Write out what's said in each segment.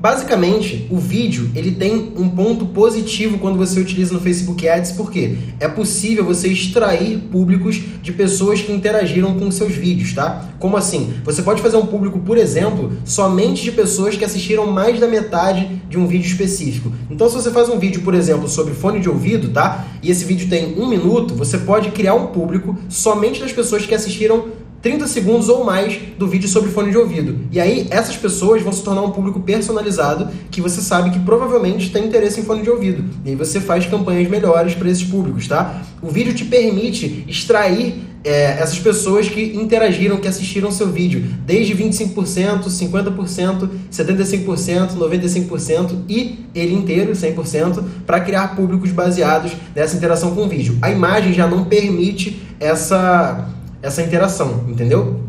Basicamente, o vídeo ele tem um ponto positivo quando você utiliza no Facebook Ads, porque é possível você extrair públicos de pessoas que interagiram com seus vídeos, tá? Como assim? Você pode fazer um público, por exemplo, somente de pessoas que assistiram mais da metade de um vídeo específico. Então, se você faz um vídeo, por exemplo, sobre fone de ouvido, tá? E esse vídeo tem um minuto, você pode criar um público somente das pessoas que assistiram 30 segundos ou mais do vídeo sobre fone de ouvido. E aí, essas pessoas vão se tornar um público personalizado que você sabe que provavelmente tem interesse em fone de ouvido. E aí você faz campanhas melhores para esses públicos, tá? O vídeo te permite extrair é, essas pessoas que interagiram, que assistiram seu vídeo, desde 25%, 50%, 75%, 95% e ele inteiro, 100%, para criar públicos baseados nessa interação com o vídeo. A imagem já não permite essa essa interação, entendeu?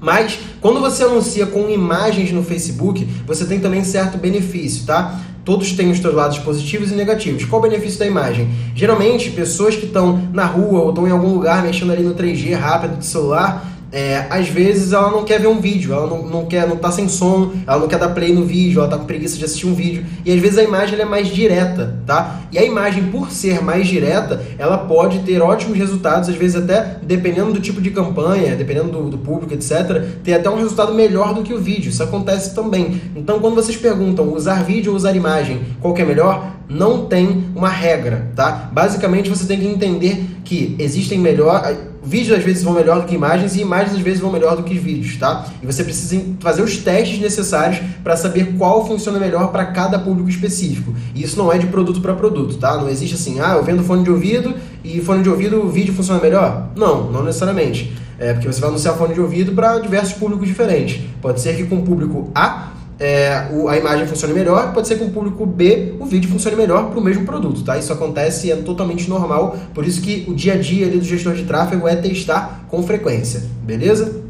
Mas quando você anuncia com imagens no Facebook, você tem também certo benefício, tá? Todos têm os seus lados positivos e negativos. Qual o benefício da imagem? Geralmente, pessoas que estão na rua ou estão em algum lugar mexendo ali no 3G rápido do celular, é, às vezes ela não quer ver um vídeo, ela não, não quer, não tá sem som, ela não quer dar play no vídeo, ela tá com preguiça de assistir um vídeo. E às vezes a imagem é mais direta, tá? E a imagem, por ser mais direta, ela pode ter ótimos resultados, às vezes até, dependendo do tipo de campanha, dependendo do, do público, etc., ter até um resultado melhor do que o vídeo. Isso acontece também. Então, quando vocês perguntam usar vídeo ou usar imagem, qual que é melhor? Não tem uma regra, tá? Basicamente, você tem que entender que existem melhor vídeos às vezes vão melhor do que imagens e imagens às vezes vão melhor do que vídeos, tá? E você precisa fazer os testes necessários para saber qual funciona melhor para cada público específico. E isso não é de produto para produto, tá? Não existe assim, ah, eu vendo fone de ouvido e fone de ouvido o vídeo funciona melhor? Não, não necessariamente. É porque você vai anunciar fone de ouvido para diversos públicos diferentes. Pode ser que com o público A é, o, a imagem funcione melhor, pode ser que o público B o vídeo funcione melhor para o mesmo produto, tá? Isso acontece e é totalmente normal, por isso que o dia a dia ali do gestor de tráfego é testar com frequência, beleza?